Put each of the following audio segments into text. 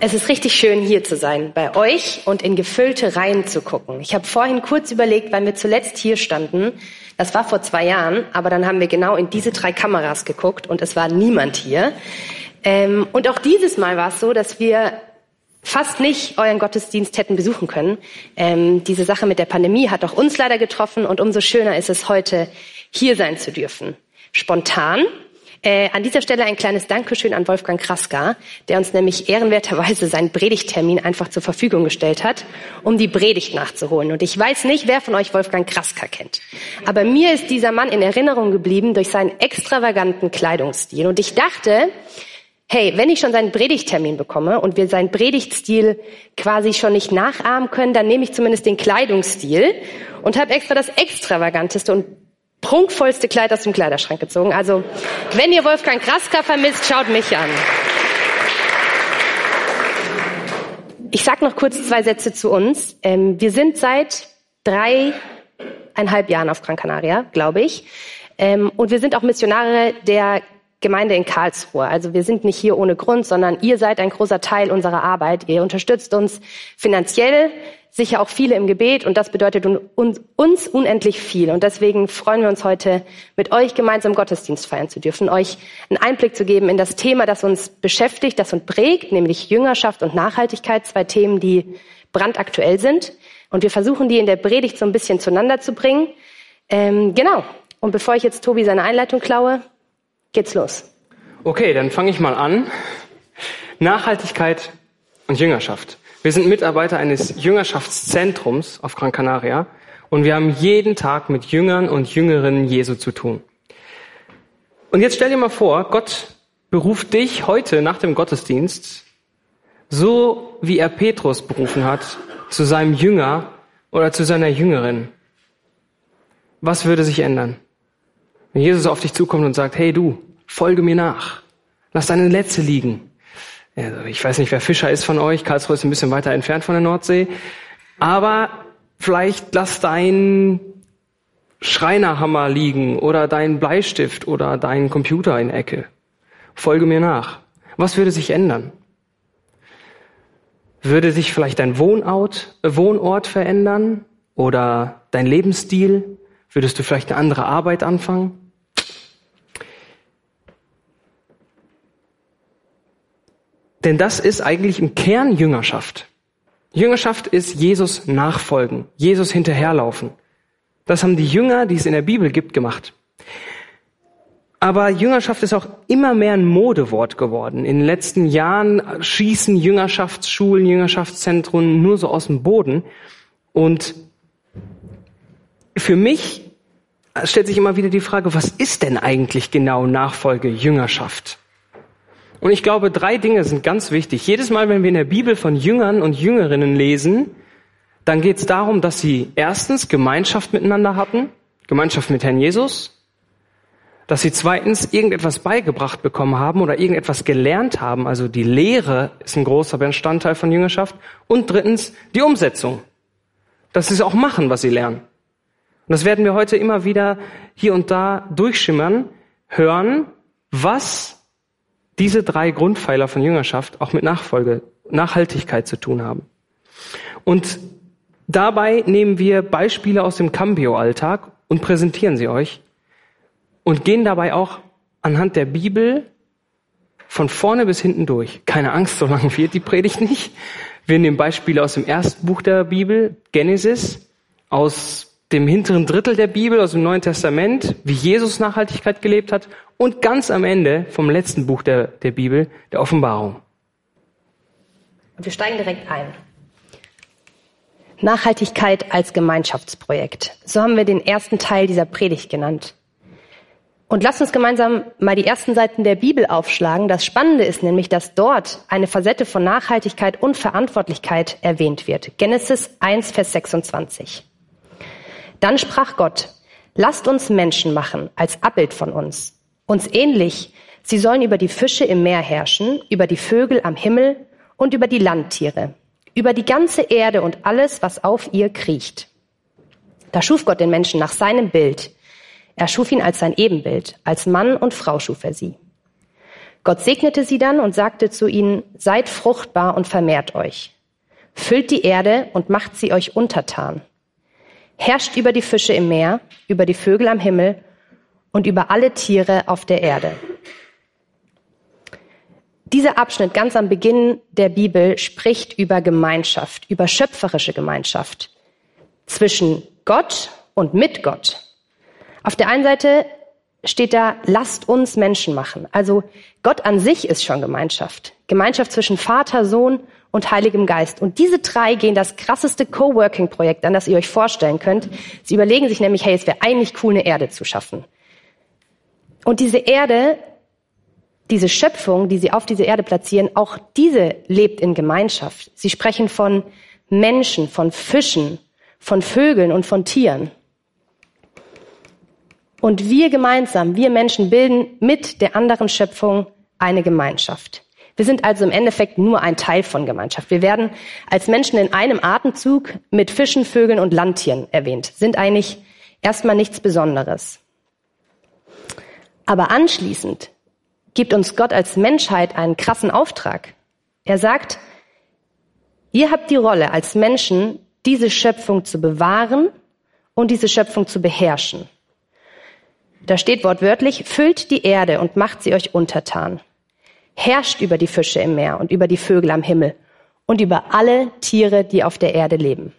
Es ist richtig schön, hier zu sein, bei euch und in gefüllte Reihen zu gucken. Ich habe vorhin kurz überlegt, wann wir zuletzt hier standen. Das war vor zwei Jahren, aber dann haben wir genau in diese drei Kameras geguckt und es war niemand hier. Ähm, und auch dieses Mal war es so, dass wir fast nicht euren Gottesdienst hätten besuchen können. Ähm, diese Sache mit der Pandemie hat auch uns leider getroffen und umso schöner ist es heute, hier sein zu dürfen. Spontan, äh, an dieser Stelle ein kleines Dankeschön an Wolfgang Kraska, der uns nämlich ehrenwerterweise seinen Predigttermin einfach zur Verfügung gestellt hat, um die Predigt nachzuholen. Und ich weiß nicht, wer von euch Wolfgang Kraska kennt. Aber mir ist dieser Mann in Erinnerung geblieben durch seinen extravaganten Kleidungsstil. Und ich dachte, hey, wenn ich schon seinen Predigttermin bekomme und wir seinen Predigtstil quasi schon nicht nachahmen können, dann nehme ich zumindest den Kleidungsstil und habe extra das extravaganteste und prunkvollste Kleid aus dem Kleiderschrank gezogen. Also, wenn ihr Wolfgang Kraska vermisst, schaut mich an. Ich sag noch kurz zwei Sätze zu uns. Ähm, wir sind seit dreieinhalb Jahren auf Gran Canaria, glaube ich. Ähm, und wir sind auch Missionare der Gemeinde in Karlsruhe. Also wir sind nicht hier ohne Grund, sondern ihr seid ein großer Teil unserer Arbeit. Ihr unterstützt uns finanziell, sicher auch viele im Gebet und das bedeutet uns, unendlich viel. Und deswegen freuen wir uns heute, mit euch gemeinsam Gottesdienst feiern zu dürfen, euch einen Einblick zu geben in das Thema, das uns beschäftigt, das uns prägt, nämlich Jüngerschaft und Nachhaltigkeit, zwei Themen, die brandaktuell sind. Und wir versuchen, die in der Predigt so ein bisschen zueinander zu bringen. Ähm, genau. Und bevor ich jetzt Tobi seine Einleitung klaue, geht's los. Okay, dann fange ich mal an. Nachhaltigkeit und Jüngerschaft. Wir sind Mitarbeiter eines Jüngerschaftszentrums auf Gran Canaria und wir haben jeden Tag mit Jüngern und Jüngerinnen Jesu zu tun. Und jetzt stell dir mal vor, Gott beruft dich heute nach dem Gottesdienst, so wie er Petrus berufen hat, zu seinem Jünger oder zu seiner Jüngerin. Was würde sich ändern? Wenn Jesus auf dich zukommt und sagt, hey du, folge mir nach, lass deine Netze liegen, also ich weiß nicht, wer Fischer ist von euch. Karlsruhe ist ein bisschen weiter entfernt von der Nordsee. Aber vielleicht lass dein Schreinerhammer liegen oder dein Bleistift oder dein Computer in Ecke. Folge mir nach. Was würde sich ändern? Würde sich vielleicht dein Wohnort, äh, Wohnort verändern oder dein Lebensstil? Würdest du vielleicht eine andere Arbeit anfangen? Denn das ist eigentlich im Kern Jüngerschaft. Jüngerschaft ist Jesus nachfolgen, Jesus hinterherlaufen. Das haben die Jünger, die es in der Bibel gibt, gemacht. Aber Jüngerschaft ist auch immer mehr ein Modewort geworden. In den letzten Jahren schießen Jüngerschaftsschulen, Jüngerschaftszentren nur so aus dem Boden. Und für mich stellt sich immer wieder die Frage, was ist denn eigentlich genau Nachfolge Jüngerschaft? Und ich glaube, drei Dinge sind ganz wichtig. Jedes Mal, wenn wir in der Bibel von Jüngern und Jüngerinnen lesen, dann geht es darum, dass sie erstens Gemeinschaft miteinander hatten, Gemeinschaft mit Herrn Jesus, dass sie zweitens irgendetwas beigebracht bekommen haben oder irgendetwas gelernt haben, also die Lehre ist ein großer Bestandteil von Jüngerschaft, und drittens die Umsetzung, dass sie es auch machen, was sie lernen. Und das werden wir heute immer wieder hier und da durchschimmern, hören, was diese drei Grundpfeiler von Jüngerschaft auch mit Nachfolge, Nachhaltigkeit zu tun haben. Und dabei nehmen wir Beispiele aus dem Cambio-Alltag und präsentieren sie euch und gehen dabei auch anhand der Bibel von vorne bis hinten durch. Keine Angst, so lange wird die Predigt nicht. Wir nehmen Beispiele aus dem ersten Buch der Bibel, Genesis, aus dem hinteren Drittel der Bibel, aus dem Neuen Testament, wie Jesus Nachhaltigkeit gelebt hat und ganz am Ende vom letzten Buch der, der Bibel, der Offenbarung. Und wir steigen direkt ein. Nachhaltigkeit als Gemeinschaftsprojekt. So haben wir den ersten Teil dieser Predigt genannt. Und lasst uns gemeinsam mal die ersten Seiten der Bibel aufschlagen. Das Spannende ist nämlich, dass dort eine Facette von Nachhaltigkeit und Verantwortlichkeit erwähnt wird. Genesis 1, Vers 26. Dann sprach Gott, lasst uns Menschen machen als Abbild von uns, uns ähnlich. Sie sollen über die Fische im Meer herrschen, über die Vögel am Himmel und über die Landtiere, über die ganze Erde und alles, was auf ihr kriecht. Da schuf Gott den Menschen nach seinem Bild. Er schuf ihn als sein Ebenbild, als Mann und Frau schuf er sie. Gott segnete sie dann und sagte zu ihnen, seid fruchtbar und vermehrt euch. Füllt die Erde und macht sie euch untertan. Herrscht über die Fische im Meer, über die Vögel am Himmel und über alle Tiere auf der Erde. Dieser Abschnitt ganz am Beginn der Bibel spricht über Gemeinschaft, über schöpferische Gemeinschaft zwischen Gott und mit Gott. Auf der einen Seite steht da, lasst uns Menschen machen. Also Gott an sich ist schon Gemeinschaft. Gemeinschaft zwischen Vater, Sohn und Heiligem Geist. Und diese drei gehen das krasseste Coworking-Projekt an, das ihr euch vorstellen könnt. Sie überlegen sich nämlich, hey, es wäre eigentlich cool, eine Erde zu schaffen. Und diese Erde diese Schöpfung, die sie auf diese Erde platzieren, auch diese lebt in Gemeinschaft. Sie sprechen von Menschen, von Fischen, von Vögeln und von Tieren. Und wir gemeinsam, wir Menschen bilden mit der anderen Schöpfung eine Gemeinschaft. Wir sind also im Endeffekt nur ein Teil von Gemeinschaft. Wir werden als Menschen in einem Atemzug mit Fischen, Vögeln und Landtieren erwähnt, sind eigentlich erstmal nichts Besonderes. Aber anschließend gibt uns Gott als Menschheit einen krassen Auftrag. Er sagt, ihr habt die Rolle als Menschen, diese Schöpfung zu bewahren und diese Schöpfung zu beherrschen. Da steht wortwörtlich, füllt die Erde und macht sie euch untertan. Herrscht über die Fische im Meer und über die Vögel am Himmel und über alle Tiere, die auf der Erde leben.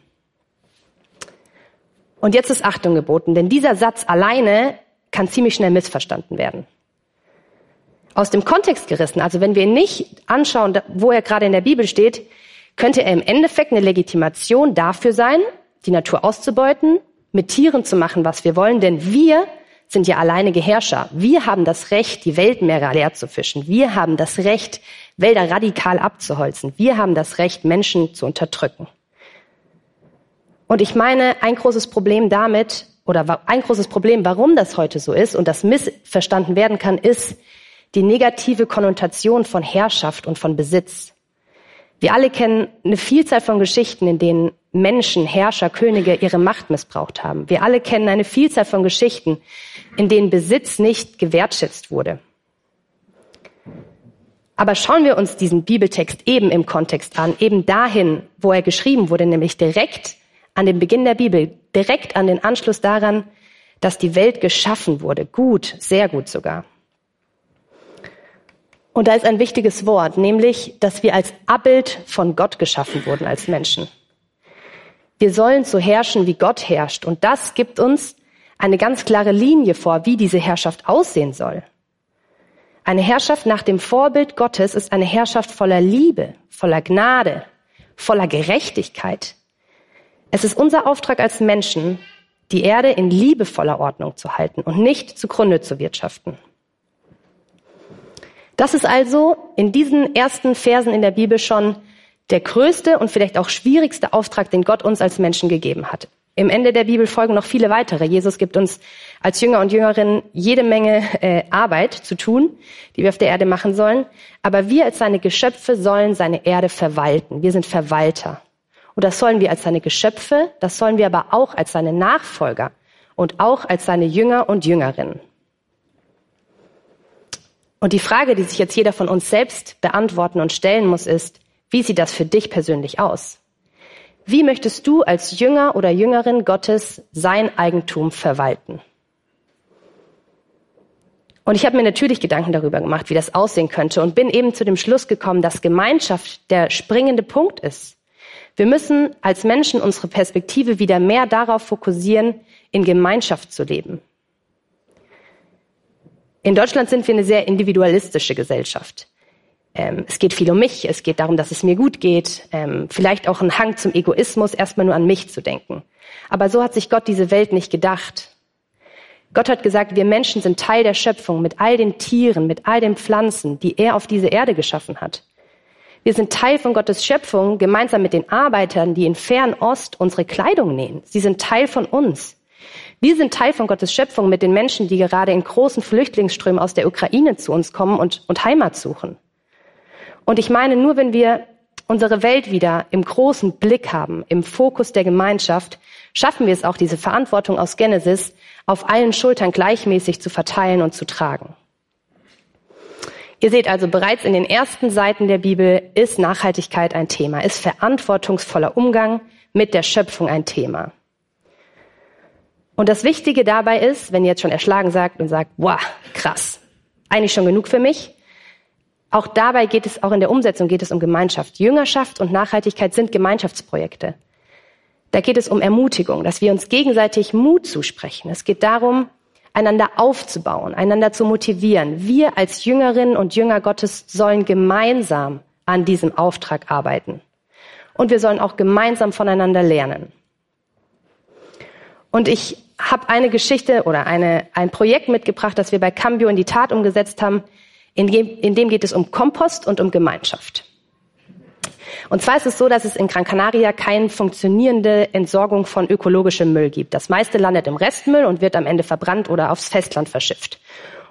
Und jetzt ist Achtung geboten, denn dieser Satz alleine kann ziemlich schnell missverstanden werden aus dem Kontext gerissen. Also wenn wir ihn nicht anschauen, wo er gerade in der Bibel steht, könnte er im Endeffekt eine Legitimation dafür sein, die Natur auszubeuten, mit Tieren zu machen, was wir wollen, denn wir sind ja alleinige Herrscher. Wir haben das Recht, die Weltmeere leer zu fischen. Wir haben das Recht, Wälder radikal abzuholzen. Wir haben das Recht, Menschen zu unterdrücken. Und ich meine, ein großes Problem damit, oder ein großes Problem, warum das heute so ist und das missverstanden werden kann, ist, die negative Konnotation von Herrschaft und von Besitz. Wir alle kennen eine Vielzahl von Geschichten, in denen Menschen, Herrscher, Könige ihre Macht missbraucht haben. Wir alle kennen eine Vielzahl von Geschichten, in denen Besitz nicht gewertschätzt wurde. Aber schauen wir uns diesen Bibeltext eben im Kontext an, eben dahin, wo er geschrieben wurde, nämlich direkt an den Beginn der Bibel, direkt an den Anschluss daran, dass die Welt geschaffen wurde, gut, sehr gut sogar. Und da ist ein wichtiges Wort, nämlich, dass wir als Abbild von Gott geschaffen wurden als Menschen. Wir sollen so herrschen, wie Gott herrscht. Und das gibt uns eine ganz klare Linie vor, wie diese Herrschaft aussehen soll. Eine Herrschaft nach dem Vorbild Gottes ist eine Herrschaft voller Liebe, voller Gnade, voller Gerechtigkeit. Es ist unser Auftrag als Menschen, die Erde in liebevoller Ordnung zu halten und nicht zugrunde zu wirtschaften. Das ist also in diesen ersten Versen in der Bibel schon der größte und vielleicht auch schwierigste Auftrag, den Gott uns als Menschen gegeben hat. Im Ende der Bibel folgen noch viele weitere. Jesus gibt uns als Jünger und Jüngerinnen jede Menge äh, Arbeit zu tun, die wir auf der Erde machen sollen. Aber wir als seine Geschöpfe sollen seine Erde verwalten. Wir sind Verwalter. Und das sollen wir als seine Geschöpfe, das sollen wir aber auch als seine Nachfolger und auch als seine Jünger und Jüngerinnen. Und die Frage, die sich jetzt jeder von uns selbst beantworten und stellen muss, ist, wie sieht das für dich persönlich aus? Wie möchtest du als Jünger oder Jüngerin Gottes sein Eigentum verwalten? Und ich habe mir natürlich Gedanken darüber gemacht, wie das aussehen könnte und bin eben zu dem Schluss gekommen, dass Gemeinschaft der springende Punkt ist. Wir müssen als Menschen unsere Perspektive wieder mehr darauf fokussieren, in Gemeinschaft zu leben. In Deutschland sind wir eine sehr individualistische Gesellschaft. Ähm, es geht viel um mich, es geht darum, dass es mir gut geht, ähm, vielleicht auch ein Hang zum Egoismus, erstmal nur an mich zu denken. Aber so hat sich Gott diese Welt nicht gedacht. Gott hat gesagt, wir Menschen sind Teil der Schöpfung mit all den Tieren, mit all den Pflanzen, die er auf diese Erde geschaffen hat. Wir sind Teil von Gottes Schöpfung gemeinsam mit den Arbeitern, die in Fernost unsere Kleidung nähen. Sie sind Teil von uns. Wir sind Teil von Gottes Schöpfung mit den Menschen, die gerade in großen Flüchtlingsströmen aus der Ukraine zu uns kommen und, und Heimat suchen. Und ich meine, nur wenn wir unsere Welt wieder im großen Blick haben, im Fokus der Gemeinschaft, schaffen wir es auch, diese Verantwortung aus Genesis auf allen Schultern gleichmäßig zu verteilen und zu tragen. Ihr seht also, bereits in den ersten Seiten der Bibel ist Nachhaltigkeit ein Thema, ist verantwortungsvoller Umgang mit der Schöpfung ein Thema. Und das Wichtige dabei ist, wenn ihr jetzt schon erschlagen sagt und sagt, wow, krass, eigentlich schon genug für mich, auch dabei geht es, auch in der Umsetzung geht es um Gemeinschaft. Jüngerschaft und Nachhaltigkeit sind Gemeinschaftsprojekte. Da geht es um Ermutigung, dass wir uns gegenseitig Mut zusprechen. Es geht darum, einander aufzubauen, einander zu motivieren. Wir als Jüngerinnen und Jünger Gottes sollen gemeinsam an diesem Auftrag arbeiten. Und wir sollen auch gemeinsam voneinander lernen. Und ich habe eine Geschichte oder eine, ein Projekt mitgebracht, das wir bei Cambio in die Tat umgesetzt haben. In dem, in dem geht es um Kompost und um Gemeinschaft. Und zwar ist es so, dass es in Gran Canaria keine funktionierende Entsorgung von ökologischem Müll gibt. Das meiste landet im Restmüll und wird am Ende verbrannt oder aufs Festland verschifft.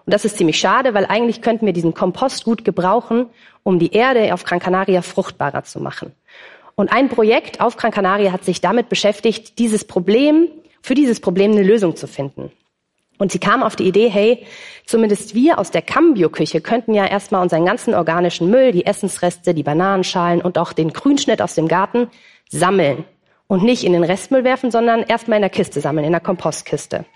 Und das ist ziemlich schade, weil eigentlich könnten wir diesen Kompost gut gebrauchen, um die Erde auf Gran Canaria fruchtbarer zu machen. Und ein Projekt auf Gran Canaria hat sich damit beschäftigt, dieses Problem, für dieses Problem eine Lösung zu finden. Und sie kam auf die Idee, hey, zumindest wir aus der Cambio-Küche könnten ja erstmal unseren ganzen organischen Müll, die Essensreste, die Bananenschalen und auch den Grünschnitt aus dem Garten sammeln. Und nicht in den Restmüll werfen, sondern erstmal in der Kiste sammeln, in der Kompostkiste.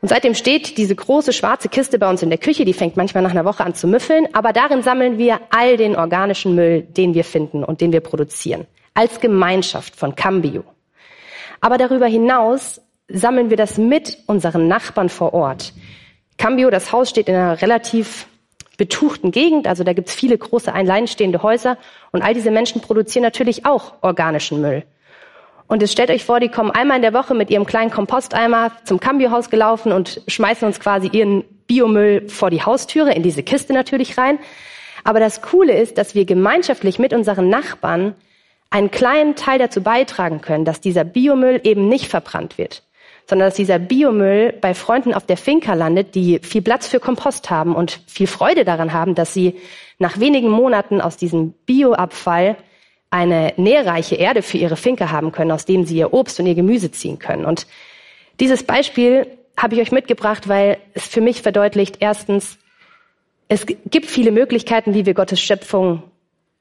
Und seitdem steht diese große schwarze Kiste bei uns in der Küche, die fängt manchmal nach einer Woche an zu müffeln, aber darin sammeln wir all den organischen Müll, den wir finden und den wir produzieren. Als Gemeinschaft von Cambio. Aber darüber hinaus sammeln wir das mit unseren Nachbarn vor Ort. Cambio, das Haus steht in einer relativ betuchten Gegend, also da gibt's viele große alleinstehende Häuser und all diese Menschen produzieren natürlich auch organischen Müll. Und jetzt stellt euch vor, die kommen einmal in der Woche mit ihrem kleinen Komposteimer zum Cambio-Haus gelaufen und schmeißen uns quasi ihren Biomüll vor die Haustüre, in diese Kiste natürlich rein. Aber das Coole ist, dass wir gemeinschaftlich mit unseren Nachbarn einen kleinen Teil dazu beitragen können, dass dieser Biomüll eben nicht verbrannt wird sondern dass dieser Biomüll bei Freunden auf der Finca landet, die viel Platz für Kompost haben und viel Freude daran haben, dass sie nach wenigen Monaten aus diesem Bioabfall eine nährreiche Erde für ihre Finca haben können, aus dem sie ihr Obst und ihr Gemüse ziehen können. Und dieses Beispiel habe ich euch mitgebracht, weil es für mich verdeutlicht, erstens, es gibt viele Möglichkeiten, wie wir Gottes Schöpfung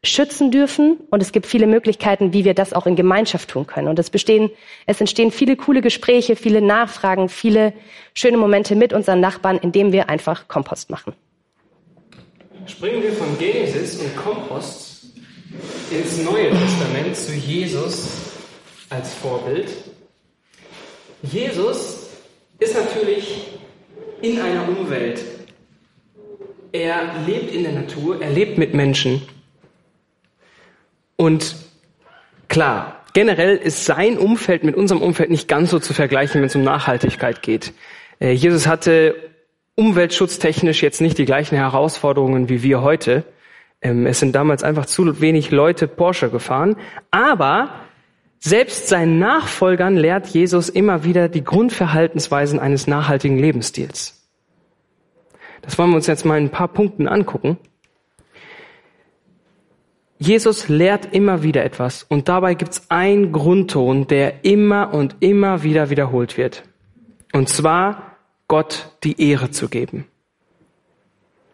schützen dürfen. Und es gibt viele Möglichkeiten, wie wir das auch in Gemeinschaft tun können. Und es bestehen, es entstehen viele coole Gespräche, viele Nachfragen, viele schöne Momente mit unseren Nachbarn, indem wir einfach Kompost machen. Springen wir von Genesis und Kompost ins Neue Testament zu Jesus als Vorbild. Jesus ist natürlich in einer Umwelt. Er lebt in der Natur, er lebt mit Menschen. Und klar, generell ist sein Umfeld mit unserem Umfeld nicht ganz so zu vergleichen, wenn es um Nachhaltigkeit geht. Äh, Jesus hatte umweltschutztechnisch jetzt nicht die gleichen Herausforderungen wie wir heute. Ähm, es sind damals einfach zu wenig Leute Porsche gefahren. Aber selbst seinen Nachfolgern lehrt Jesus immer wieder die Grundverhaltensweisen eines nachhaltigen Lebensstils. Das wollen wir uns jetzt mal in ein paar Punkten angucken. Jesus lehrt immer wieder etwas und dabei gibt es einen Grundton, der immer und immer wieder wiederholt wird. Und zwar Gott die Ehre zu geben.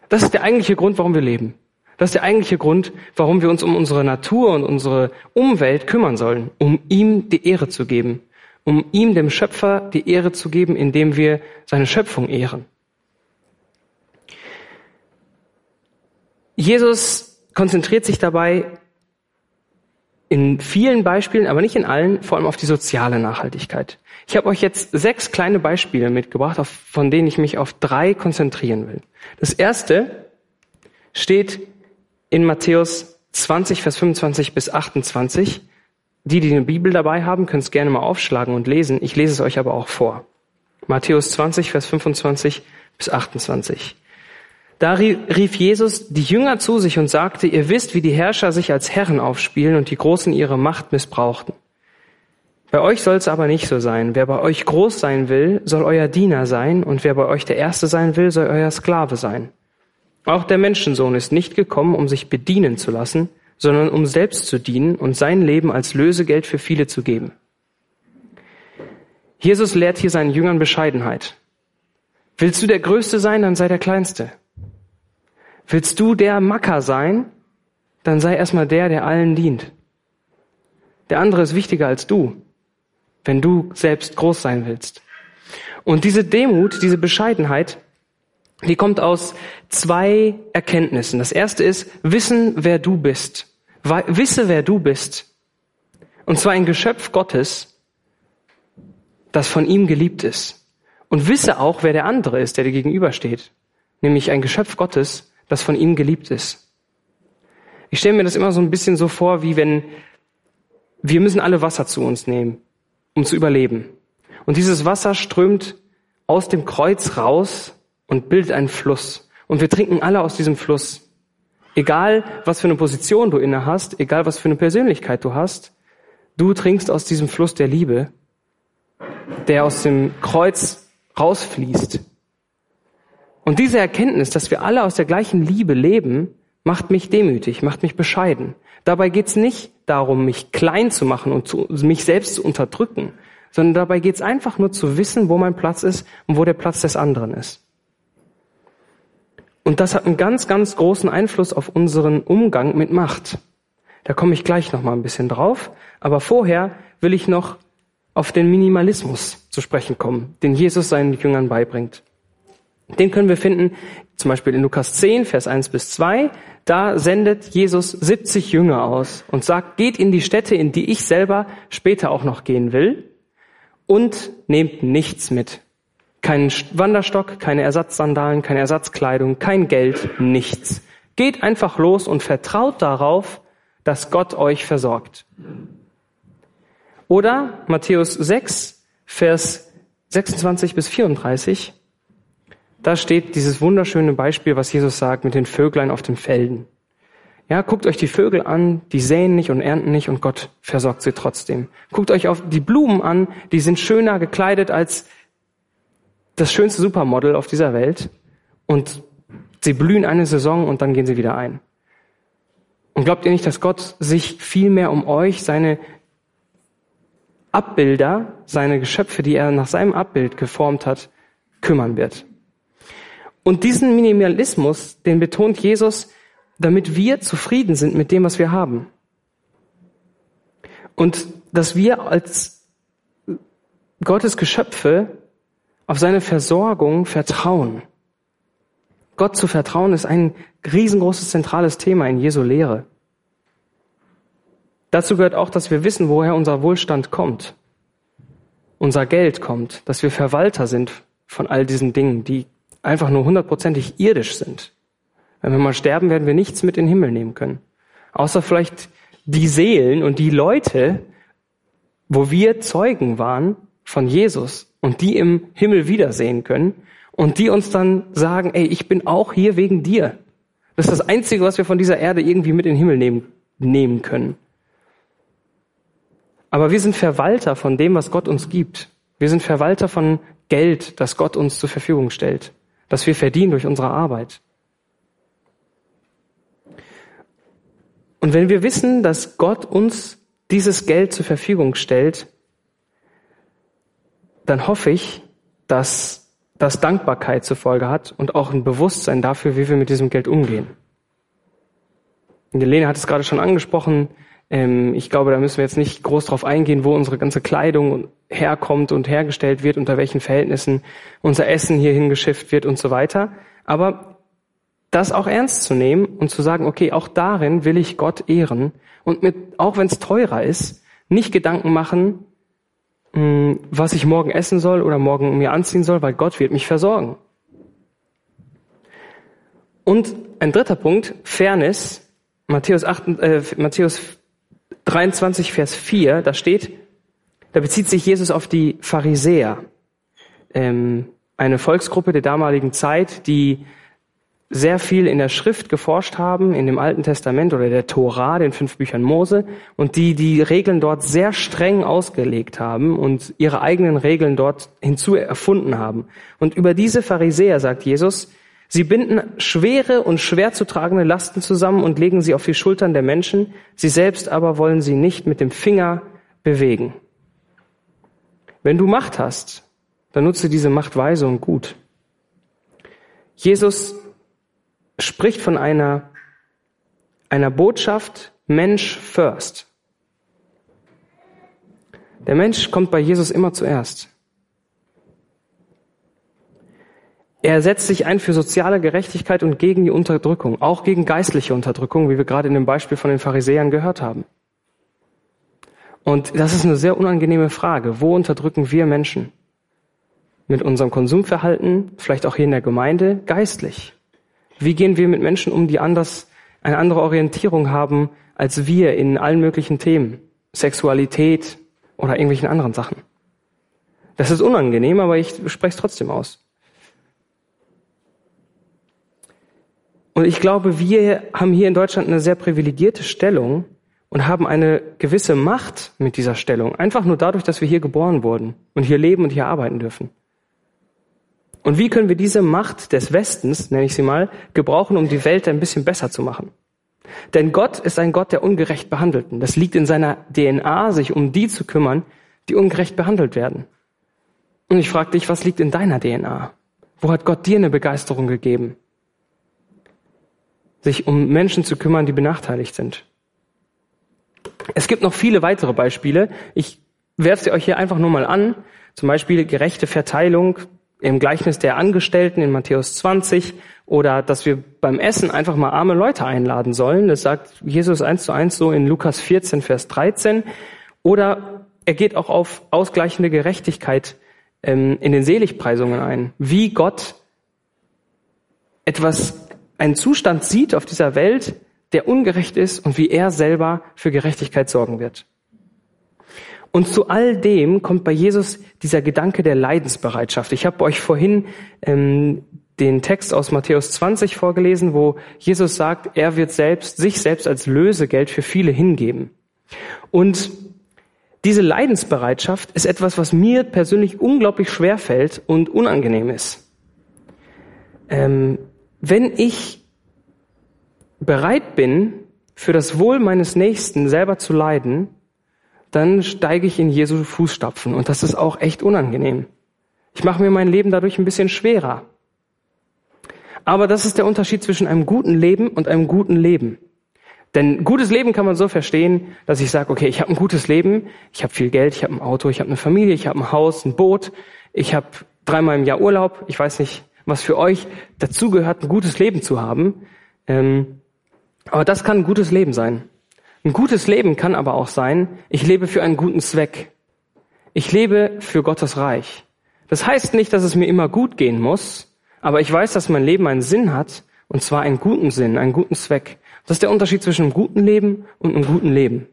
Das ist der eigentliche Grund, warum wir leben. Das ist der eigentliche Grund, warum wir uns um unsere Natur und unsere Umwelt kümmern sollen, um ihm die Ehre zu geben, um ihm, dem Schöpfer, die Ehre zu geben, indem wir seine Schöpfung ehren. Jesus konzentriert sich dabei in vielen Beispielen, aber nicht in allen, vor allem auf die soziale Nachhaltigkeit. Ich habe euch jetzt sechs kleine Beispiele mitgebracht, von denen ich mich auf drei konzentrieren will. Das erste steht in Matthäus 20, Vers 25 bis 28. Die, die eine Bibel dabei haben, können es gerne mal aufschlagen und lesen. Ich lese es euch aber auch vor. Matthäus 20, Vers 25 bis 28. Da rief Jesus die Jünger zu sich und sagte, ihr wisst, wie die Herrscher sich als Herren aufspielen und die Großen ihre Macht missbrauchten. Bei euch soll es aber nicht so sein. Wer bei euch groß sein will, soll euer Diener sein, und wer bei euch der Erste sein will, soll euer Sklave sein. Auch der Menschensohn ist nicht gekommen, um sich bedienen zu lassen, sondern um selbst zu dienen und sein Leben als Lösegeld für viele zu geben. Jesus lehrt hier seinen Jüngern Bescheidenheit. Willst du der Größte sein, dann sei der Kleinste. Willst du der Macker sein? Dann sei erstmal der, der allen dient. Der andere ist wichtiger als du, wenn du selbst groß sein willst. Und diese Demut, diese Bescheidenheit, die kommt aus zwei Erkenntnissen. Das erste ist, wissen, wer du bist. Wisse, wer du bist. Und zwar ein Geschöpf Gottes, das von ihm geliebt ist. Und wisse auch, wer der andere ist, der dir gegenübersteht. Nämlich ein Geschöpf Gottes, das von ihm geliebt ist. Ich stelle mir das immer so ein bisschen so vor, wie wenn wir müssen alle Wasser zu uns nehmen, um zu überleben. Und dieses Wasser strömt aus dem Kreuz raus und bildet einen Fluss. Und wir trinken alle aus diesem Fluss. Egal, was für eine Position du inne hast, egal, was für eine Persönlichkeit du hast, du trinkst aus diesem Fluss der Liebe, der aus dem Kreuz rausfließt. Und diese Erkenntnis, dass wir alle aus der gleichen Liebe leben, macht mich demütig, macht mich bescheiden. Dabei geht's nicht darum, mich klein zu machen und zu, mich selbst zu unterdrücken, sondern dabei geht's einfach nur zu wissen, wo mein Platz ist und wo der Platz des anderen ist. Und das hat einen ganz, ganz großen Einfluss auf unseren Umgang mit Macht. Da komme ich gleich noch mal ein bisschen drauf. Aber vorher will ich noch auf den Minimalismus zu sprechen kommen, den Jesus seinen Jüngern beibringt. Den können wir finden, zum Beispiel in Lukas 10, Vers 1 bis 2. Da sendet Jesus 70 Jünger aus und sagt, geht in die Städte, in die ich selber später auch noch gehen will und nehmt nichts mit. Keinen Wanderstock, keine Ersatzsandalen, keine Ersatzkleidung, kein Geld, nichts. Geht einfach los und vertraut darauf, dass Gott euch versorgt. Oder Matthäus 6, Vers 26 bis 34. Da steht dieses wunderschöne Beispiel, was Jesus sagt mit den Vöglein auf den Felden. Ja, guckt euch die Vögel an, die säen nicht und ernten nicht und Gott versorgt sie trotzdem. Guckt euch auf die Blumen an, die sind schöner gekleidet als das schönste Supermodel auf dieser Welt und sie blühen eine Saison und dann gehen sie wieder ein. Und glaubt ihr nicht, dass Gott sich viel mehr um euch, seine Abbilder, seine Geschöpfe, die er nach seinem Abbild geformt hat, kümmern wird? Und diesen Minimalismus, den betont Jesus, damit wir zufrieden sind mit dem, was wir haben. Und dass wir als Gottes Geschöpfe auf seine Versorgung vertrauen. Gott zu vertrauen ist ein riesengroßes zentrales Thema in Jesu Lehre. Dazu gehört auch, dass wir wissen, woher unser Wohlstand kommt, unser Geld kommt, dass wir Verwalter sind von all diesen Dingen, die einfach nur hundertprozentig irdisch sind. Wenn wir mal sterben, werden wir nichts mit in den Himmel nehmen können. Außer vielleicht die Seelen und die Leute, wo wir Zeugen waren von Jesus und die im Himmel wiedersehen können und die uns dann sagen, ey, ich bin auch hier wegen dir. Das ist das Einzige, was wir von dieser Erde irgendwie mit in den Himmel nehmen, nehmen können. Aber wir sind Verwalter von dem, was Gott uns gibt. Wir sind Verwalter von Geld, das Gott uns zur Verfügung stellt, das wir verdienen durch unsere Arbeit. Und wenn wir wissen, dass Gott uns dieses Geld zur Verfügung stellt, dann hoffe ich, dass das Dankbarkeit zur Folge hat und auch ein Bewusstsein dafür, wie wir mit diesem Geld umgehen. Und Helene hat es gerade schon angesprochen. Ähm, ich glaube, da müssen wir jetzt nicht groß drauf eingehen, wo unsere ganze Kleidung herkommt und hergestellt wird, unter welchen Verhältnissen unser Essen hier hingeschifft wird und so weiter. Aber das auch ernst zu nehmen und zu sagen, okay, auch darin will ich Gott ehren und mit, auch wenn es teurer ist, nicht Gedanken machen, hm, was ich morgen essen soll oder morgen mir anziehen soll, weil Gott wird mich versorgen. Und ein dritter Punkt, Fairness. Matthäus, 8, äh, Matthäus 23, Vers 4, da steht, da bezieht sich Jesus auf die Pharisäer, ähm, eine Volksgruppe der damaligen Zeit, die sehr viel in der Schrift geforscht haben, in dem Alten Testament oder der Tora, den fünf Büchern Mose, und die die Regeln dort sehr streng ausgelegt haben und ihre eigenen Regeln dort hinzu erfunden haben. Und über diese Pharisäer sagt Jesus, sie binden schwere und schwer zu tragende Lasten zusammen und legen sie auf die Schultern der Menschen, sie selbst aber wollen sie nicht mit dem Finger bewegen. Wenn du Macht hast, dann nutze diese Macht weise und gut. Jesus spricht von einer, einer Botschaft Mensch first. Der Mensch kommt bei Jesus immer zuerst. Er setzt sich ein für soziale Gerechtigkeit und gegen die Unterdrückung, auch gegen geistliche Unterdrückung, wie wir gerade in dem Beispiel von den Pharisäern gehört haben. Und das ist eine sehr unangenehme Frage. Wo unterdrücken wir Menschen? Mit unserem Konsumverhalten, vielleicht auch hier in der Gemeinde, geistlich. Wie gehen wir mit Menschen um, die anders, eine andere Orientierung haben als wir in allen möglichen Themen? Sexualität oder irgendwelchen anderen Sachen. Das ist unangenehm, aber ich spreche es trotzdem aus. Und ich glaube, wir haben hier in Deutschland eine sehr privilegierte Stellung und haben eine gewisse Macht mit dieser Stellung. Einfach nur dadurch, dass wir hier geboren wurden und hier leben und hier arbeiten dürfen. Und wie können wir diese Macht des Westens, nenne ich sie mal, gebrauchen, um die Welt ein bisschen besser zu machen? Denn Gott ist ein Gott der ungerecht Behandelten. Das liegt in seiner DNA, sich um die zu kümmern, die ungerecht behandelt werden. Und ich frage dich, was liegt in deiner DNA? Wo hat Gott dir eine Begeisterung gegeben? Sich um Menschen zu kümmern, die benachteiligt sind. Es gibt noch viele weitere Beispiele. Ich werfe sie euch hier einfach nur mal an. Zum Beispiel gerechte Verteilung im Gleichnis der Angestellten in Matthäus 20 oder dass wir beim Essen einfach mal arme Leute einladen sollen. Das sagt Jesus eins zu eins so in Lukas 14, Vers 13. Oder er geht auch auf ausgleichende Gerechtigkeit ähm, in den Seligpreisungen ein. Wie Gott etwas einen Zustand sieht auf dieser Welt, der ungerecht ist und wie er selber für Gerechtigkeit sorgen wird. Und zu all dem kommt bei Jesus dieser Gedanke der Leidensbereitschaft. Ich habe euch vorhin ähm, den Text aus Matthäus 20 vorgelesen, wo Jesus sagt, er wird selbst sich selbst als Lösegeld für viele hingeben. Und diese Leidensbereitschaft ist etwas, was mir persönlich unglaublich schwer fällt und unangenehm ist. Ähm, wenn ich bereit bin, für das Wohl meines Nächsten selber zu leiden, dann steige ich in Jesu Fußstapfen. Und das ist auch echt unangenehm. Ich mache mir mein Leben dadurch ein bisschen schwerer. Aber das ist der Unterschied zwischen einem guten Leben und einem guten Leben. Denn gutes Leben kann man so verstehen, dass ich sage, okay, ich habe ein gutes Leben, ich habe viel Geld, ich habe ein Auto, ich habe eine Familie, ich habe ein Haus, ein Boot, ich habe dreimal im Jahr Urlaub, ich weiß nicht, was für euch dazugehört, ein gutes Leben zu haben. Ähm, aber das kann ein gutes Leben sein. Ein gutes Leben kann aber auch sein, ich lebe für einen guten Zweck. Ich lebe für Gottes Reich. Das heißt nicht, dass es mir immer gut gehen muss, aber ich weiß, dass mein Leben einen Sinn hat, und zwar einen guten Sinn, einen guten Zweck. Das ist der Unterschied zwischen einem guten Leben und einem guten Leben.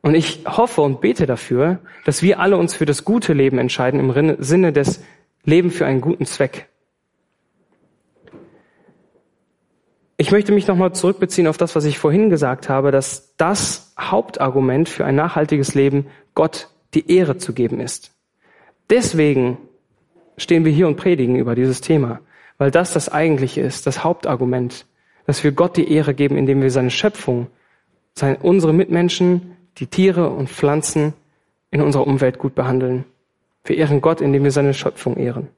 Und ich hoffe und bete dafür, dass wir alle uns für das gute Leben entscheiden im Sinne des Leben für einen guten Zweck. Ich möchte mich nochmal zurückbeziehen auf das, was ich vorhin gesagt habe, dass das Hauptargument für ein nachhaltiges Leben Gott die Ehre zu geben ist. Deswegen stehen wir hier und predigen über dieses Thema, weil das das eigentliche ist, das Hauptargument, dass wir Gott die Ehre geben, indem wir seine Schöpfung, seine, unsere Mitmenschen, die Tiere und Pflanzen in unserer Umwelt gut behandeln. Wir ehren Gott, indem wir seine Schöpfung ehren.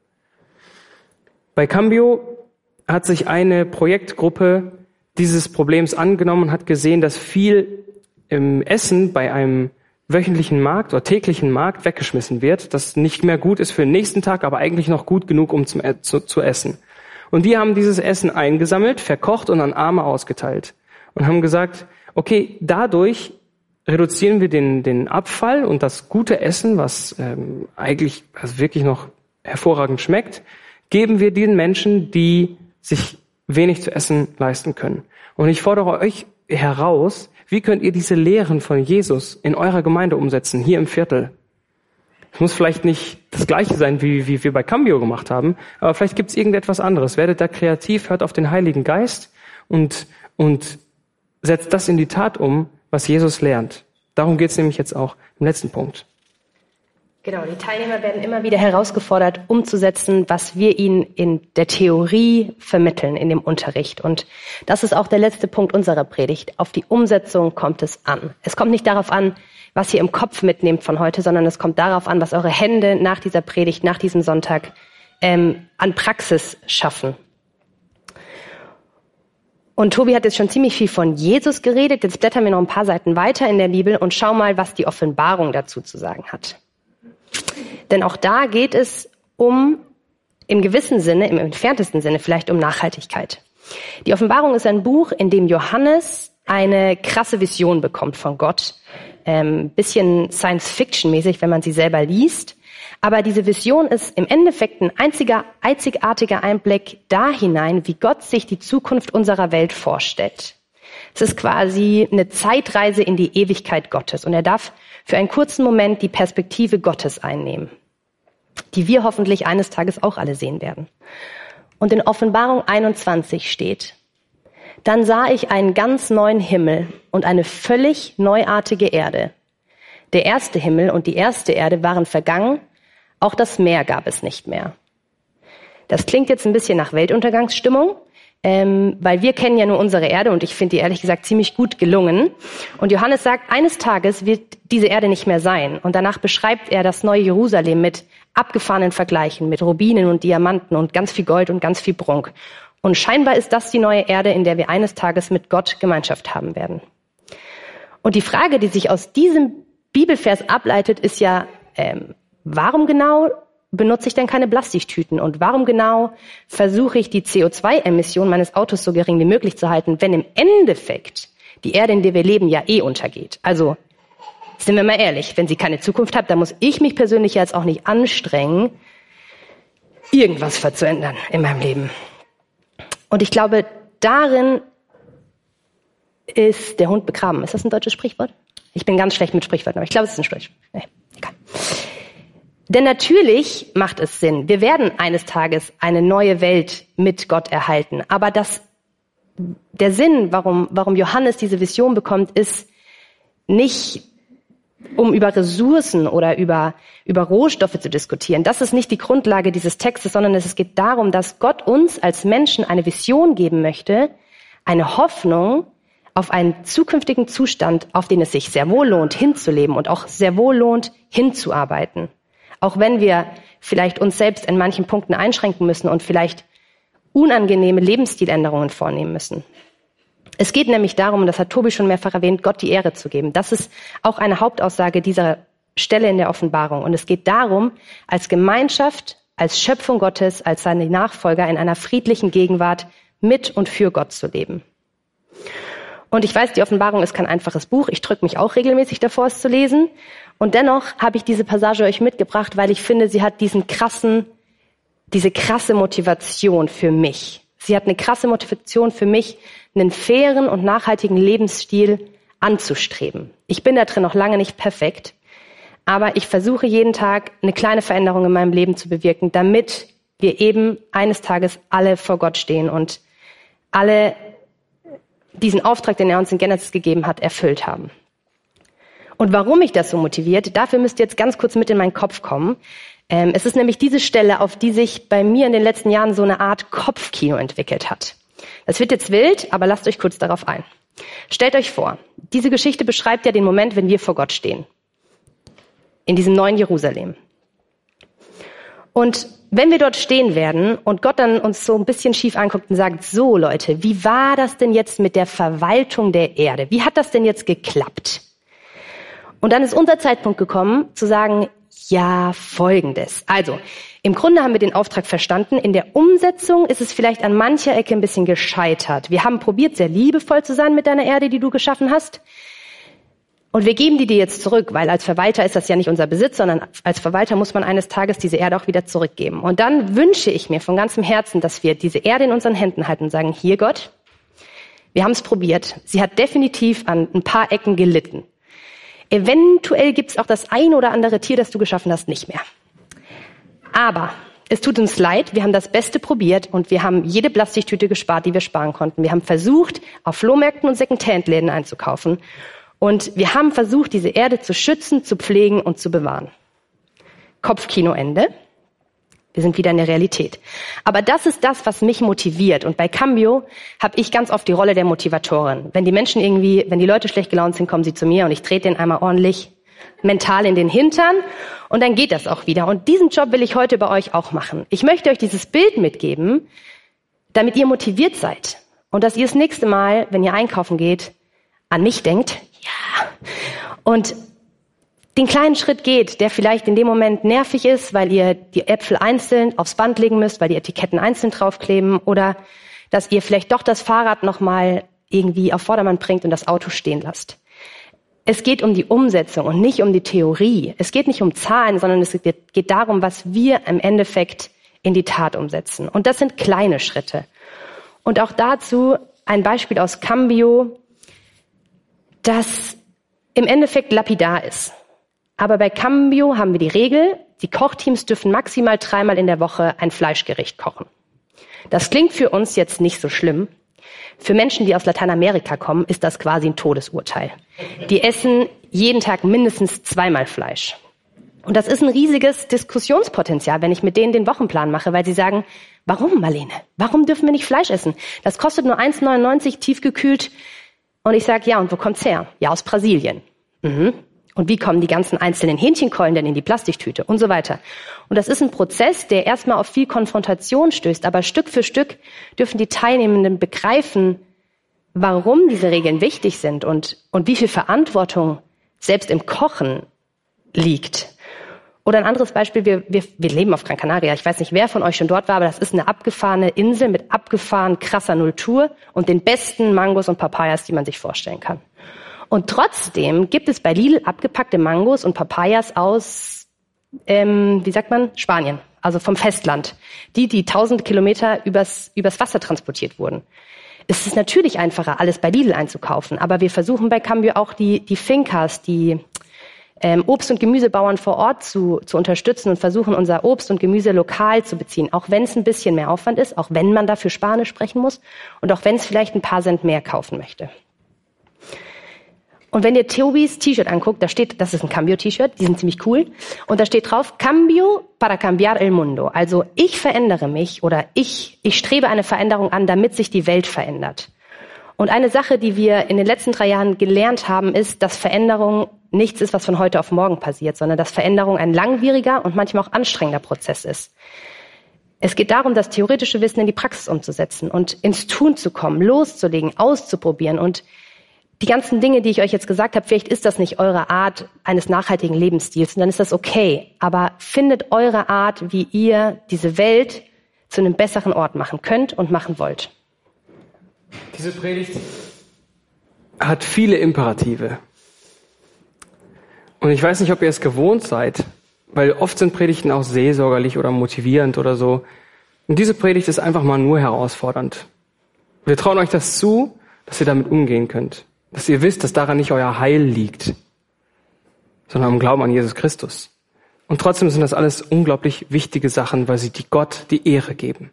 Bei Cambio hat sich eine Projektgruppe dieses Problems angenommen und hat gesehen, dass viel im Essen bei einem wöchentlichen Markt oder täglichen Markt weggeschmissen wird, das nicht mehr gut ist für den nächsten Tag, aber eigentlich noch gut genug, um zum, zu, zu essen. Und die haben dieses Essen eingesammelt, verkocht und an Arme ausgeteilt und haben gesagt, okay, dadurch reduzieren wir den, den Abfall und das gute Essen, was ähm, eigentlich was wirklich noch hervorragend schmeckt, geben wir den Menschen, die sich wenig zu essen leisten können. Und ich fordere euch heraus, wie könnt ihr diese Lehren von Jesus in eurer Gemeinde umsetzen, hier im Viertel? Es muss vielleicht nicht das gleiche sein, wie, wie wir bei Cambio gemacht haben, aber vielleicht gibt es irgendetwas anderes. Werdet da kreativ, hört auf den Heiligen Geist und, und setzt das in die Tat um, was Jesus lernt. Darum geht es nämlich jetzt auch im letzten Punkt. Genau, die Teilnehmer werden immer wieder herausgefordert, umzusetzen, was wir ihnen in der Theorie vermitteln, in dem Unterricht. Und das ist auch der letzte Punkt unserer Predigt. Auf die Umsetzung kommt es an. Es kommt nicht darauf an, was ihr im Kopf mitnehmt von heute, sondern es kommt darauf an, was eure Hände nach dieser Predigt, nach diesem Sonntag ähm, an Praxis schaffen. Und Tobi hat jetzt schon ziemlich viel von Jesus geredet. Jetzt blättern wir noch ein paar Seiten weiter in der Bibel und schau mal, was die Offenbarung dazu zu sagen hat. Denn auch da geht es um, im gewissen Sinne, im entferntesten Sinne vielleicht um Nachhaltigkeit. Die Offenbarung ist ein Buch, in dem Johannes eine krasse Vision bekommt von Gott. Ähm, bisschen Science-Fiction-mäßig, wenn man sie selber liest. Aber diese Vision ist im Endeffekt ein einziger, einzigartiger Einblick da hinein, wie Gott sich die Zukunft unserer Welt vorstellt. Es ist quasi eine Zeitreise in die Ewigkeit Gottes und er darf für einen kurzen Moment die Perspektive Gottes einnehmen, die wir hoffentlich eines Tages auch alle sehen werden. Und in Offenbarung 21 steht, dann sah ich einen ganz neuen Himmel und eine völlig neuartige Erde. Der erste Himmel und die erste Erde waren vergangen, auch das Meer gab es nicht mehr. Das klingt jetzt ein bisschen nach Weltuntergangsstimmung, ähm, weil wir kennen ja nur unsere Erde und ich finde die ehrlich gesagt ziemlich gut gelungen. Und Johannes sagt, eines Tages wird diese Erde nicht mehr sein. Und danach beschreibt er das neue Jerusalem mit abgefahrenen Vergleichen, mit Rubinen und Diamanten und ganz viel Gold und ganz viel Prunk. Und scheinbar ist das die neue Erde, in der wir eines Tages mit Gott Gemeinschaft haben werden. Und die Frage, die sich aus diesem Bibelvers ableitet, ist ja, ähm, warum genau benutze ich denn keine Plastiktüten? Und warum genau versuche ich die CO2-Emission meines Autos so gering wie möglich zu halten, wenn im Endeffekt die Erde, in der wir leben, ja eh untergeht? Also, sind wir mal ehrlich, wenn sie keine Zukunft hat, dann muss ich mich persönlich jetzt auch nicht anstrengen, irgendwas zu ändern in meinem Leben. Und ich glaube, darin ist der Hund begraben. Ist das ein deutsches Sprichwort? Ich bin ganz schlecht mit Sprichwörtern, aber ich glaube, es ist ein Sprichwort. Nee, egal. Denn natürlich macht es Sinn. Wir werden eines Tages eine neue Welt mit Gott erhalten. Aber das, der Sinn, warum, warum Johannes diese Vision bekommt, ist nicht, um über Ressourcen oder über, über Rohstoffe zu diskutieren. Das ist nicht die Grundlage dieses Textes, sondern es geht darum, dass Gott uns als Menschen eine Vision geben möchte, eine Hoffnung auf einen zukünftigen Zustand, auf den es sich sehr wohl lohnt, hinzuleben und auch sehr wohl lohnt, hinzuarbeiten. Auch wenn wir vielleicht uns selbst in manchen Punkten einschränken müssen und vielleicht unangenehme Lebensstiländerungen vornehmen müssen. Es geht nämlich darum, und das hat Tobi schon mehrfach erwähnt, Gott die Ehre zu geben. Das ist auch eine Hauptaussage dieser Stelle in der Offenbarung. Und es geht darum, als Gemeinschaft, als Schöpfung Gottes, als seine Nachfolger in einer friedlichen Gegenwart mit und für Gott zu leben. Und ich weiß, die Offenbarung ist kein einfaches Buch. Ich drücke mich auch regelmäßig davor, es zu lesen. Und dennoch habe ich diese Passage euch mitgebracht, weil ich finde, sie hat diesen krassen, diese krasse Motivation für mich. Sie hat eine krasse Motivation für mich, einen fairen und nachhaltigen Lebensstil anzustreben. Ich bin da drin noch lange nicht perfekt, aber ich versuche jeden Tag eine kleine Veränderung in meinem Leben zu bewirken, damit wir eben eines Tages alle vor Gott stehen und alle diesen Auftrag, den er uns in Genesis gegeben hat, erfüllt haben. Und warum mich das so motiviert, dafür müsst ihr jetzt ganz kurz mit in meinen Kopf kommen. Ähm, es ist nämlich diese Stelle, auf die sich bei mir in den letzten Jahren so eine Art Kopfkino entwickelt hat. Das wird jetzt wild, aber lasst euch kurz darauf ein. Stellt euch vor, diese Geschichte beschreibt ja den Moment, wenn wir vor Gott stehen. In diesem neuen Jerusalem. Und wenn wir dort stehen werden und Gott dann uns so ein bisschen schief anguckt und sagt, so Leute, wie war das denn jetzt mit der Verwaltung der Erde? Wie hat das denn jetzt geklappt? Und dann ist unser Zeitpunkt gekommen, zu sagen, ja, folgendes. Also, im Grunde haben wir den Auftrag verstanden. In der Umsetzung ist es vielleicht an mancher Ecke ein bisschen gescheitert. Wir haben probiert, sehr liebevoll zu sein mit deiner Erde, die du geschaffen hast. Und wir geben die dir jetzt zurück, weil als Verwalter ist das ja nicht unser Besitz, sondern als Verwalter muss man eines Tages diese Erde auch wieder zurückgeben. Und dann wünsche ich mir von ganzem Herzen, dass wir diese Erde in unseren Händen halten und sagen, hier Gott, wir haben es probiert. Sie hat definitiv an ein paar Ecken gelitten. Eventuell gibt es auch das ein oder andere Tier, das du geschaffen hast, nicht mehr. Aber es tut uns leid, wir haben das Beste probiert und wir haben jede Plastiktüte gespart, die wir sparen konnten. Wir haben versucht, auf Flohmärkten und Secondhand-Läden einzukaufen. Und wir haben versucht, diese Erde zu schützen, zu pflegen und zu bewahren. Kopfkinoende. Wir sind wieder in der Realität. Aber das ist das, was mich motiviert. Und bei Cambio habe ich ganz oft die Rolle der Motivatorin. Wenn die Menschen irgendwie, wenn die Leute schlecht gelaunt sind, kommen sie zu mir und ich trete den einmal ordentlich mental in den Hintern und dann geht das auch wieder. Und diesen Job will ich heute bei euch auch machen. Ich möchte euch dieses Bild mitgeben, damit ihr motiviert seid Und dass ihr das nächste Mal, wenn ihr einkaufen geht, an mich denkt. Und den kleinen Schritt geht, der vielleicht in dem Moment nervig ist, weil ihr die Äpfel einzeln aufs Band legen müsst, weil die Etiketten einzeln draufkleben oder dass ihr vielleicht doch das Fahrrad nochmal irgendwie auf Vordermann bringt und das Auto stehen lasst. Es geht um die Umsetzung und nicht um die Theorie. Es geht nicht um Zahlen, sondern es geht darum, was wir im Endeffekt in die Tat umsetzen. Und das sind kleine Schritte. Und auch dazu ein Beispiel aus Cambio, das im Endeffekt lapidar ist. Aber bei Cambio haben wir die Regel, die Kochteams dürfen maximal dreimal in der Woche ein Fleischgericht kochen. Das klingt für uns jetzt nicht so schlimm. Für Menschen, die aus Lateinamerika kommen, ist das quasi ein Todesurteil. Die essen jeden Tag mindestens zweimal Fleisch. Und das ist ein riesiges Diskussionspotenzial, wenn ich mit denen den Wochenplan mache, weil sie sagen, warum, Marlene? Warum dürfen wir nicht Fleisch essen? Das kostet nur 1,99 tiefgekühlt. Und ich sage, ja, und wo kommt's her? Ja, aus Brasilien. Mhm. Und wie kommen die ganzen einzelnen Hähnchenkeulen denn in die Plastiktüte und so weiter. Und das ist ein Prozess, der erstmal auf viel Konfrontation stößt, aber Stück für Stück dürfen die Teilnehmenden begreifen, warum diese Regeln wichtig sind und, und wie viel Verantwortung selbst im Kochen liegt. Oder ein anderes Beispiel, wir, wir, wir leben auf Gran Canaria. Ich weiß nicht, wer von euch schon dort war, aber das ist eine abgefahrene Insel mit abgefahren krasser Nulltur und den besten Mangos und Papayas, die man sich vorstellen kann. Und trotzdem gibt es bei Lidl abgepackte Mangos und Papayas aus, ähm, wie sagt man, Spanien, also vom Festland, die, die tausend Kilometer übers, übers Wasser transportiert wurden. Es ist natürlich einfacher, alles bei Lidl einzukaufen, aber wir versuchen bei Cambio auch die, die Fincas, die ähm, Obst- und Gemüsebauern vor Ort zu, zu unterstützen und versuchen, unser Obst und Gemüse lokal zu beziehen, auch wenn es ein bisschen mehr Aufwand ist, auch wenn man dafür Spanisch sprechen muss und auch wenn es vielleicht ein paar Cent mehr kaufen möchte. Und wenn ihr Tobis T-Shirt anguckt, da steht, das ist ein Cambio-T-Shirt, die sind ziemlich cool. Und da steht drauf, Cambio para cambiar el mundo. Also ich verändere mich oder ich, ich strebe eine Veränderung an, damit sich die Welt verändert. Und eine Sache, die wir in den letzten drei Jahren gelernt haben, ist, dass Veränderung nichts ist, was von heute auf morgen passiert, sondern dass Veränderung ein langwieriger und manchmal auch anstrengender Prozess ist. Es geht darum, das theoretische Wissen in die Praxis umzusetzen und ins Tun zu kommen, loszulegen, auszuprobieren und die ganzen Dinge, die ich euch jetzt gesagt habe, vielleicht ist das nicht eure Art eines nachhaltigen Lebensstils und dann ist das okay. Aber findet eure Art, wie ihr diese Welt zu einem besseren Ort machen könnt und machen wollt. Diese Predigt hat viele Imperative. Und ich weiß nicht, ob ihr es gewohnt seid, weil oft sind Predigten auch seelsorgerlich oder motivierend oder so. Und diese Predigt ist einfach mal nur herausfordernd. Wir trauen euch das zu, dass ihr damit umgehen könnt dass ihr wisst, dass daran nicht euer Heil liegt, sondern am Glauben an Jesus Christus. Und trotzdem sind das alles unglaublich wichtige Sachen, weil sie die Gott die Ehre geben.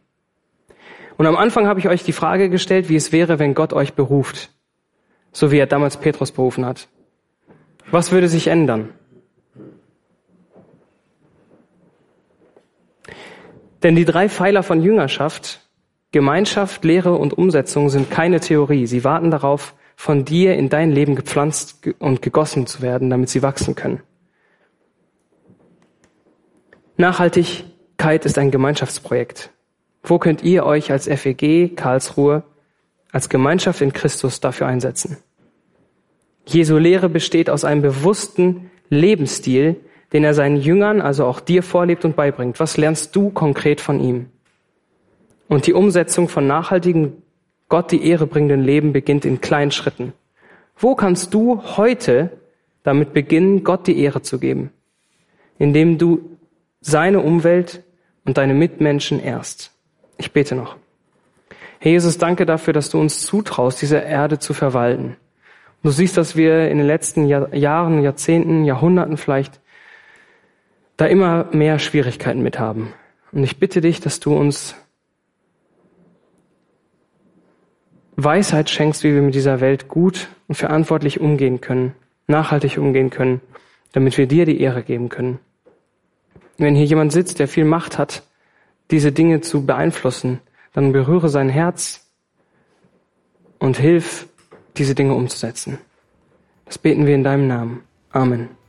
Und am Anfang habe ich euch die Frage gestellt, wie es wäre, wenn Gott euch beruft, so wie er damals Petrus berufen hat. Was würde sich ändern? Denn die drei Pfeiler von Jüngerschaft, Gemeinschaft, Lehre und Umsetzung sind keine Theorie. Sie warten darauf, von dir in dein Leben gepflanzt und gegossen zu werden, damit sie wachsen können. Nachhaltigkeit ist ein Gemeinschaftsprojekt. Wo könnt ihr euch als FEG Karlsruhe, als Gemeinschaft in Christus dafür einsetzen? Jesu Lehre besteht aus einem bewussten Lebensstil, den er seinen Jüngern, also auch dir vorlebt und beibringt. Was lernst du konkret von ihm? Und die Umsetzung von nachhaltigen Gott die Ehre bringenden Leben beginnt in kleinen Schritten. Wo kannst du heute damit beginnen, Gott die Ehre zu geben? Indem du seine Umwelt und deine Mitmenschen ehrst. Ich bete noch. Herr Jesus, danke dafür, dass du uns zutraust, diese Erde zu verwalten. Du siehst, dass wir in den letzten Jahr Jahren, Jahrzehnten, Jahrhunderten vielleicht da immer mehr Schwierigkeiten mit haben. Und ich bitte dich, dass du uns Weisheit schenkst, wie wir mit dieser Welt gut und verantwortlich umgehen können, nachhaltig umgehen können, damit wir dir die Ehre geben können. Wenn hier jemand sitzt, der viel Macht hat, diese Dinge zu beeinflussen, dann berühre sein Herz und hilf, diese Dinge umzusetzen. Das beten wir in deinem Namen. Amen.